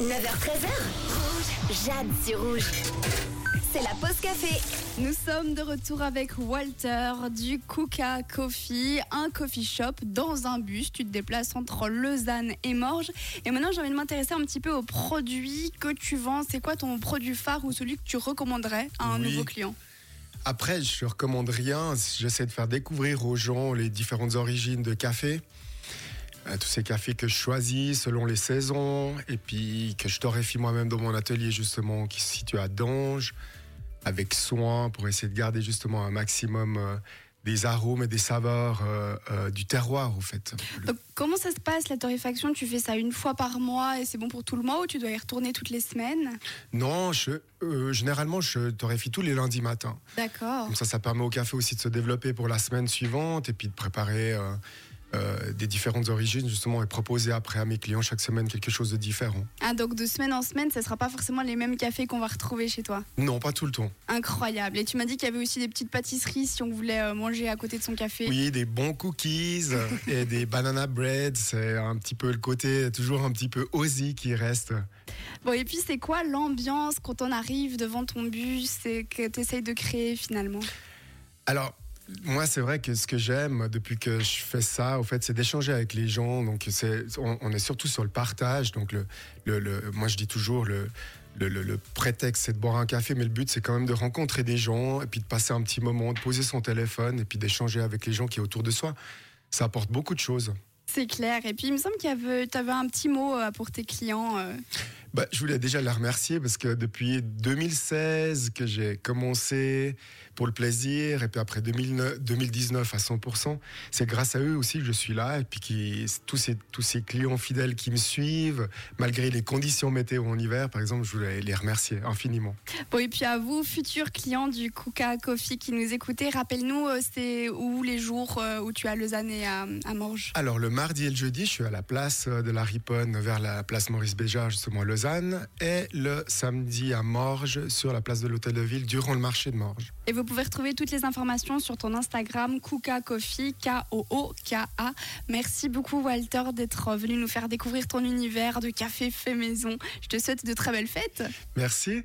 9h13h. Rouge. Jade sur Rouge. C'est la pause café. Nous sommes de retour avec Walter du Kuka Coffee, un coffee shop dans un bus. Tu te déplaces entre Lausanne et Morges. Et maintenant, j'ai envie de m'intéresser un petit peu aux produits que tu vends. C'est quoi ton produit phare ou celui que tu recommanderais à un Oui. nouveau client? Après, je ne recommande rien. J'essaie de faire découvrir aux gens les différentes origines de café. Euh, tous ces cafés que je choisis selon les saisons et puis que je torréfie moi-même dans mon atelier justement qui se situe à Dange avec soin pour essayer de garder justement un maximum euh, des arômes et des saveurs euh, euh, du terroir au fait. Le- Donc, comment ça se passe la torréfaction? Tu fais ça une fois par mois et c'est bon pour tout le mois ou tu dois y retourner toutes les semaines? Non, je, euh, généralement je torréfie tous les lundis matins. D'accord. Comme ça, ça permet au café aussi de se développer pour la semaine suivante et puis de préparer euh, euh, des différentes origines justement et proposer après à mes clients chaque semaine quelque chose de différent. Ah, donc de semaine en semaine, ce ne sera pas forcément les mêmes cafés qu'on va retrouver chez toi? Non, pas tout le temps. Incroyable. Et tu m'as dit qu'il y avait aussi des petites pâtisseries si on voulait euh, manger à côté de son café. Oui, des bons cookies et des banana bread, c'est un petit peu le côté toujours un petit peu osy qui reste. Bon, et puis c'est quoi l'ambiance quand on arrive devant ton bus et que tu essayes de créer finalement? Alors, moi, c'est vrai que ce que j'aime depuis que je fais ça, au fait, c'est d'échanger avec les gens. Donc, c'est, on, est surtout sur le partage. Donc, le, le, moi, je dis toujours le, le, le- prétexte, c'est de boire un café, mais le but, c'est quand même de rencontrer des gens et puis de passer un petit moment, de poser son téléphone et puis d'échanger avec les gens qui est autour de soi. Ça apporte beaucoup de choses. C'est clair. Et puis il me semble avait, tu avais un petit mot euh, pour tes clients. Euh. Bah, je voulais déjà la remercier parce que depuis 2016 que j'ai commencé pour le plaisir et puis après 2009 2019 à 100%, c'est grâce à eux aussi que je suis là et puis qui, tous, ces, tous ces clients fidèles qui me suivent, malgré les conditions météo en hiver, par exemple, je voulais les remercier infiniment. Bon, et puis à vous, futurs clients du Kuka Coffee qui nous écoutez, rappelle-nous, euh, c'est où les jours euh, où tu as Lausanne et à, à Morges? Alors le mardi et le jeudi, je suis à la place de la Riponne vers la place Maurice Béjart, justement à Lausanne, et le samedi à Morges sur la place de l'Hôtel de Ville durant le marché de Morges. Et vous pouvez retrouver toutes les informations sur ton Instagram, Kuka Coffee, K-O-O-K-A. Merci beaucoup, Walter, d'être venu nous faire découvrir ton univers de café fait maison. Je te souhaite de très belles fêtes. Merci.